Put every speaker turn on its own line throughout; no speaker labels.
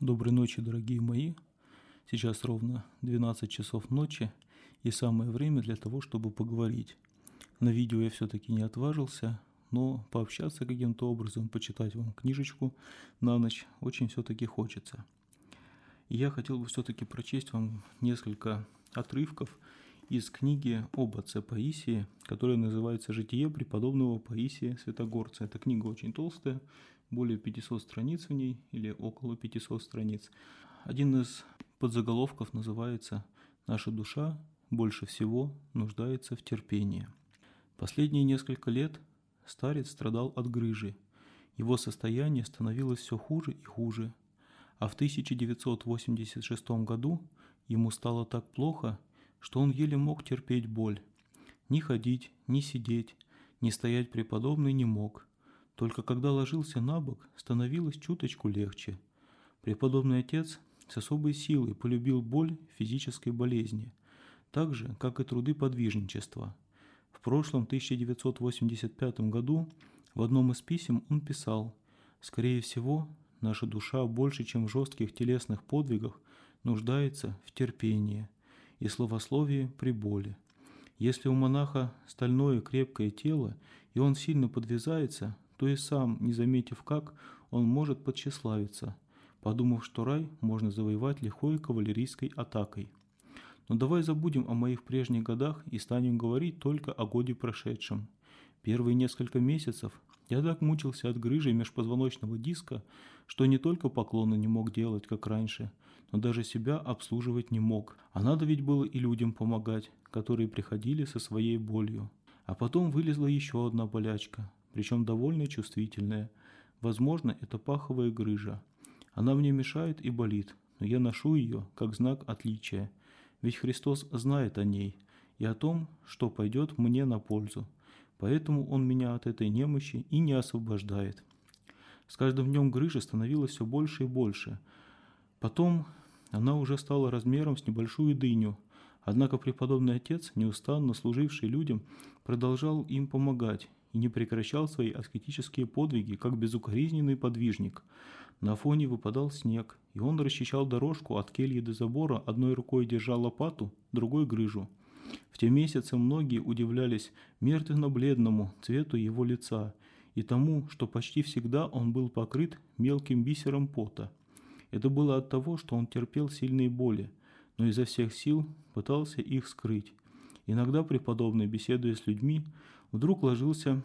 Доброй ночи, дорогие мои. Сейчас ровно 12 часов ночи и самое время для того, чтобы поговорить. На видео я все-таки не отважился, но пообщаться каким-то образом, почитать вам книжечку на ночь очень все-таки хочется. И я хотел бы все-таки прочесть вам несколько отрывков из книги об отце Паисии, которая называется «Житие преподобного Паисия Святогорца». Эта книга очень толстая, более 500 страниц в ней или около 500 страниц. Один из подзаголовков называется «Наша душа больше всего нуждается в терпении». Последние несколько лет старец страдал от грыжи. Его состояние становилось все хуже и хуже. А в 1986 году ему стало так плохо, что он еле мог терпеть боль. Ни ходить, ни сидеть, ни стоять преподобный не мог. Только когда ложился на бок, становилось чуточку легче. Преподобный отец с особой силой полюбил боль физической болезни, так же, как и труды подвижничества. В прошлом 1985 году в одном из писем он писал «Скорее всего, наша душа больше, чем в жестких телесных подвигах, нуждается в терпении и словословии при боли. Если у монаха стальное крепкое тело, и он сильно подвязается, то и сам, не заметив как, он может подчеславиться, подумав, что рай можно завоевать лихой кавалерийской атакой. Но давай забудем о моих прежних годах и станем говорить только о годе прошедшем. Первые несколько месяцев я так мучился от грыжи межпозвоночного диска, что не только поклоны не мог делать, как раньше, но даже себя обслуживать не мог. А надо ведь было и людям помогать, которые приходили со своей болью. А потом вылезла еще одна болячка, причем довольно чувствительная. Возможно, это паховая грыжа. Она мне мешает и болит, но я ношу ее как знак отличия. Ведь Христос знает о ней и о том, что пойдет мне на пользу. Поэтому Он меня от этой немощи и не освобождает. С каждым днем грыжа становилась все больше и больше. Потом она уже стала размером с небольшую дыню. Однако преподобный отец, неустанно служивший людям, продолжал им помогать и не прекращал свои аскетические подвиги, как безукоризненный подвижник. На фоне выпадал снег, и он расчищал дорожку от кельи до забора, одной рукой держа лопату, другой грыжу. В те месяцы многие удивлялись мертвенно-бледному цвету его лица и тому, что почти всегда он был покрыт мелким бисером пота. Это было от того, что он терпел сильные боли, но изо всех сил пытался их скрыть. Иногда преподобный, беседуя с людьми, вдруг ложился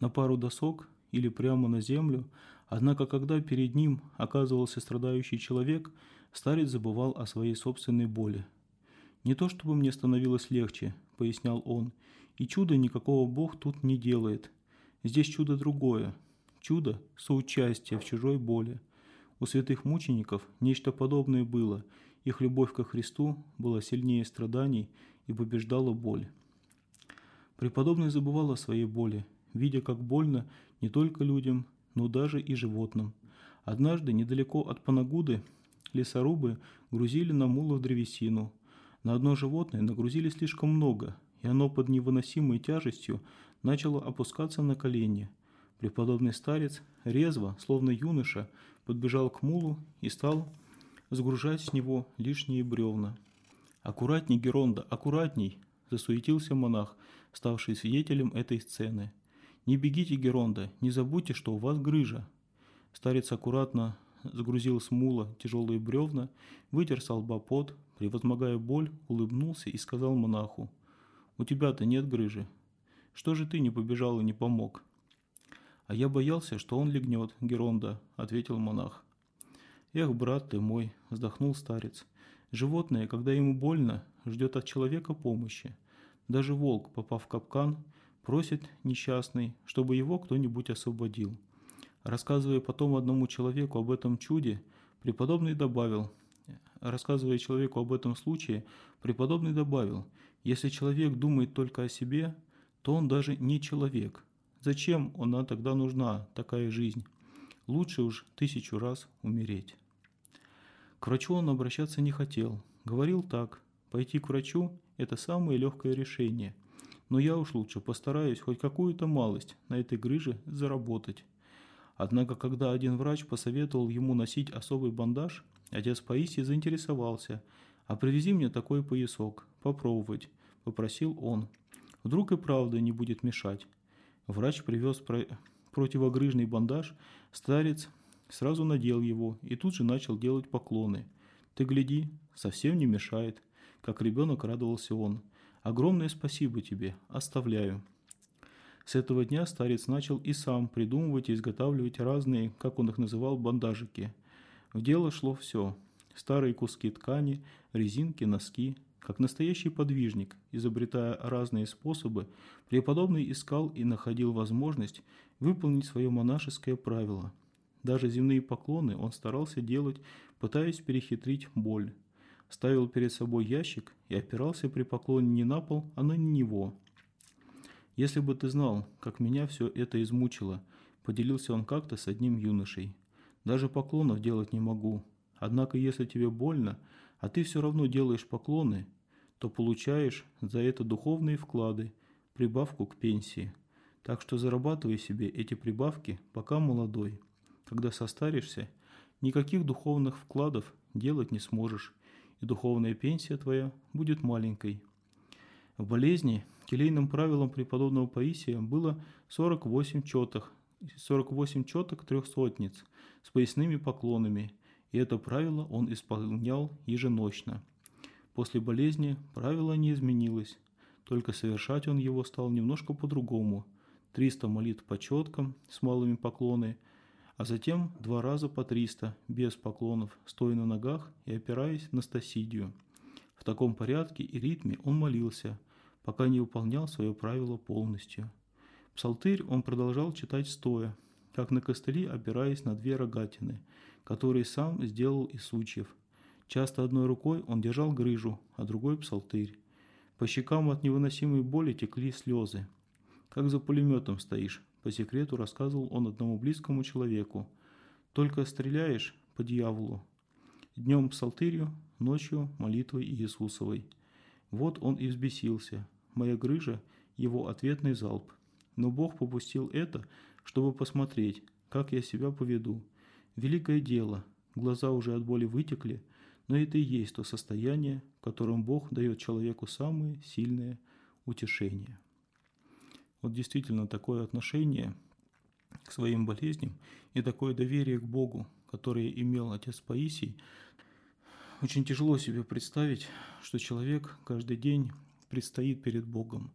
на пару досок или прямо на землю, однако когда перед ним оказывался страдающий человек, старец забывал о своей собственной боли. «Не то чтобы мне становилось легче», — пояснял он, — «и чуда никакого Бог тут не делает. Здесь чудо другое. Чудо — соучастие в чужой боли. У святых мучеников нечто подобное было, их любовь ко Христу была сильнее страданий и побеждала боль. Преподобный забывал о своей боли, видя, как больно не только людям, но даже и животным. Однажды недалеко от Панагуды лесорубы грузили на мулах древесину. На одно животное нагрузили слишком много, и оно под невыносимой тяжестью начало опускаться на колени. Преподобный старец резво, словно юноша, подбежал к мулу и стал сгружать с него лишние бревна. «Аккуратней, Геронда, аккуратней!» – засуетился монах, ставший свидетелем этой сцены. «Не бегите, Геронда, не забудьте, что у вас грыжа». Старец аккуратно сгрузил с мула тяжелые бревна, вытер с лба пот, превозмогая боль, улыбнулся и сказал монаху, «У тебя-то нет грыжи. Что же ты не побежал и не помог?» «А я боялся, что он легнет, Геронда», – ответил монах. «Эх, брат ты мой», – вздохнул старец, – Животное, когда ему больно, ждет от человека помощи. Даже волк, попав в капкан, просит несчастный, чтобы его кто-нибудь освободил. Рассказывая потом одному человеку об этом чуде, преподобный добавил, рассказывая человеку об этом случае, преподобный добавил, если человек думает только о себе, то он даже не человек. Зачем она тогда нужна, такая жизнь? Лучше уж тысячу раз умереть. К врачу он обращаться не хотел. Говорил так, пойти к врачу – это самое легкое решение. Но я уж лучше постараюсь хоть какую-то малость на этой грыже заработать. Однако, когда один врач посоветовал ему носить особый бандаж, отец Паисий заинтересовался. «А привези мне такой поясок, попробовать», – попросил он. «Вдруг и правда не будет мешать». Врач привез про... противогрыжный бандаж, старец сразу надел его и тут же начал делать поклоны. «Ты гляди, совсем не мешает», – как ребенок радовался он. «Огромное спасибо тебе, оставляю». С этого дня старец начал и сам придумывать и изготавливать разные, как он их называл, бандажики. В дело шло все. Старые куски ткани, резинки, носки. Как настоящий подвижник, изобретая разные способы, преподобный искал и находил возможность выполнить свое монашеское правило. Даже земные поклоны он старался делать, пытаясь перехитрить боль. Ставил перед собой ящик и опирался при поклоне не на пол, а на него – «Если бы ты знал, как меня все это измучило», – поделился он как-то с одним юношей. «Даже поклонов делать не могу. Однако, если тебе больно, а ты все равно делаешь поклоны, то получаешь за это духовные вклады, прибавку к пенсии. Так что зарабатывай себе эти прибавки, пока молодой. Когда состаришься, никаких духовных вкладов делать не сможешь, и духовная пенсия твоя будет маленькой. В болезни Келейным правилом преподобного Паисия было 48 четок, 48 четок трехсотниц с поясными поклонами, и это правило он исполнял еженочно. После болезни правило не изменилось, только совершать он его стал немножко по-другому. 300 молитв по четкам с малыми поклонами, а затем два раза по 300 без поклонов, стоя на ногах и опираясь на стасидию. В таком порядке и ритме он молился – пока не выполнял свое правило полностью. Псалтырь он продолжал читать стоя, как на костыли опираясь на две рогатины, которые сам сделал из сучьев. Часто одной рукой он держал грыжу, а другой – псалтырь. По щекам от невыносимой боли текли слезы. «Как за пулеметом стоишь», – по секрету рассказывал он одному близкому человеку. «Только стреляешь по дьяволу. Днем псалтырью, ночью молитвой Иисусовой». Вот он и взбесился – моя грыжа – его ответный залп. Но Бог попустил это, чтобы посмотреть, как я себя поведу. Великое дело, глаза уже от боли вытекли, но это и есть то состояние, в котором Бог дает человеку самые сильные утешения. Вот действительно такое отношение к своим болезням и такое доверие к Богу, которое имел отец Паисий, очень тяжело себе представить, что человек каждый день предстоит перед Богом,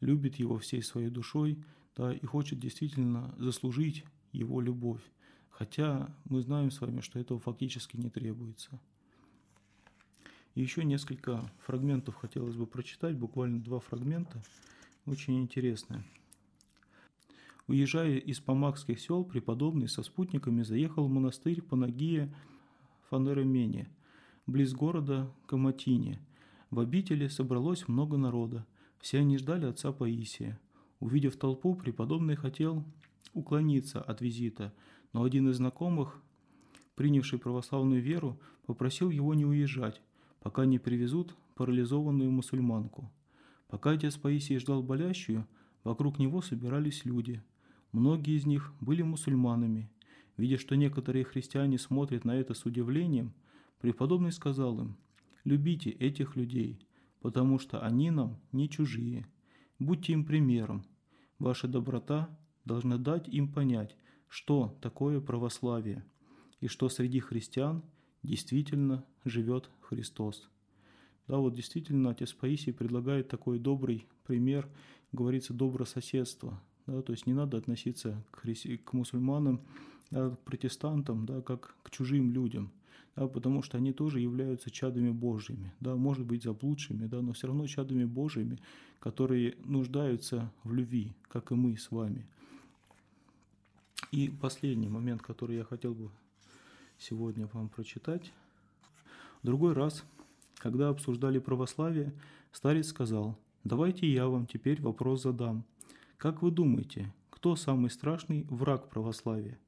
любит Его всей своей душой, да, и хочет действительно заслужить Его любовь, хотя мы знаем с вами, что этого фактически не требуется. И еще несколько фрагментов хотелось бы прочитать, буквально два фрагмента, очень интересные. Уезжая из помакских сел, преподобный со спутниками заехал в монастырь Панагия Фанеремене, близ города Каматине – в обители собралось много народа. Все они ждали отца Паисия. Увидев толпу, преподобный хотел уклониться от визита, но один из знакомых, принявший православную веру, попросил его не уезжать, пока не привезут парализованную мусульманку. Пока отец Паисий ждал болящую, вокруг него собирались люди. Многие из них были мусульманами. Видя, что некоторые христиане смотрят на это с удивлением, преподобный сказал им – Любите этих людей, потому что они нам не чужие. Будьте им примером. Ваша доброта должна дать им понять, что такое православие, и что среди христиан действительно живет Христос. Да, вот действительно отец Паисий предлагает такой добрый пример, говорится, добрососедство. Да, то есть не надо относиться к, к мусульманам, да, к протестантам, да, как к чужим людям – да, потому что они тоже являются чадами Божьими, да, может быть заблудшими, да, но все равно чадами Божьими, которые нуждаются в любви, как и мы с вами. И последний момент, который я хотел бы сегодня вам прочитать. В другой раз, когда обсуждали православие, старец сказал, давайте я вам теперь вопрос задам. Как вы думаете, кто самый страшный враг православия?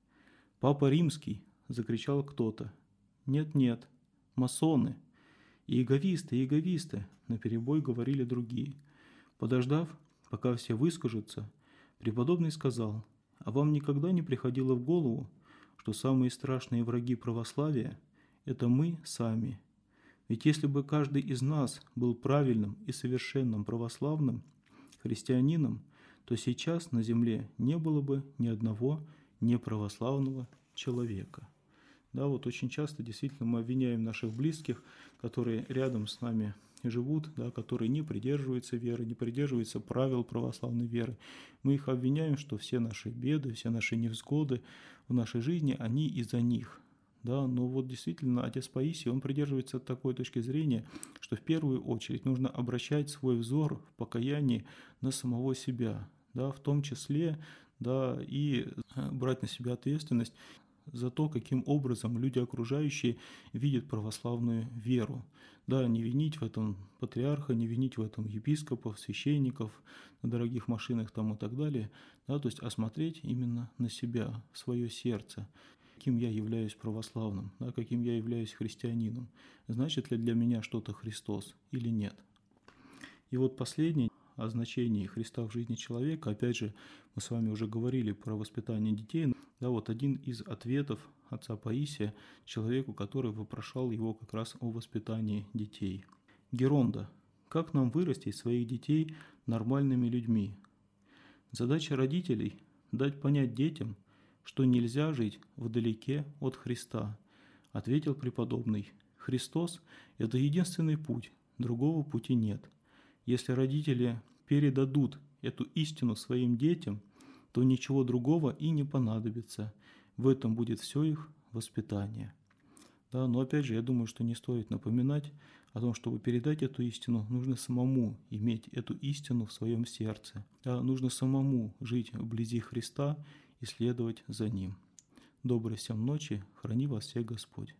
Папа Римский, закричал кто-то. «Нет-нет, масоны!» «Иеговисты, иеговисты!» – наперебой говорили другие. Подождав, пока все выскажутся, преподобный сказал, А вам никогда не приходило в голову, что самые страшные враги православия – это мы сами? Ведь если бы каждый из нас был правильным и совершенным православным христианином, то сейчас на земле не было бы ни одного неправославного человека. Да, вот очень часто действительно мы обвиняем наших близких, которые рядом с нами живут, да, которые не придерживаются веры, не придерживаются правил православной веры. Мы их обвиняем, что все наши беды, все наши невзгоды в нашей жизни, они из-за них. Да, но вот действительно отец Паисий, он придерживается такой точки зрения, что в первую очередь нужно обращать свой взор в покаянии на самого себя, да, в том числе да, и э, брать на себя ответственность за то, каким образом люди окружающие видят православную веру. Да, не винить в этом патриарха, не винить в этом епископов, священников, на дорогих машинах там и так далее. Да, то есть осмотреть именно на себя, свое сердце, каким я являюсь православным, да, каким я являюсь христианином. Значит ли для меня что-то Христос или нет? И вот последнее о значении Христа в жизни человека. Опять же, мы с вами уже говорили про воспитание детей. Да, вот один из ответов отца Паисия человеку, который вопрошал его как раз о воспитании детей. Геронда. Как нам вырастить своих детей нормальными людьми? Задача родителей – дать понять детям, что нельзя жить вдалеке от Христа, ответил преподобный. Христос – это единственный путь, другого пути нет. Если родители передадут эту истину своим детям, то ничего другого и не понадобится. В этом будет все их воспитание. Да, но опять же, я думаю, что не стоит напоминать о том, чтобы передать эту истину, нужно самому иметь эту истину в своем сердце. Да, нужно самому жить вблизи Христа и следовать за Ним. Доброй всем ночи, храни вас всех Господь.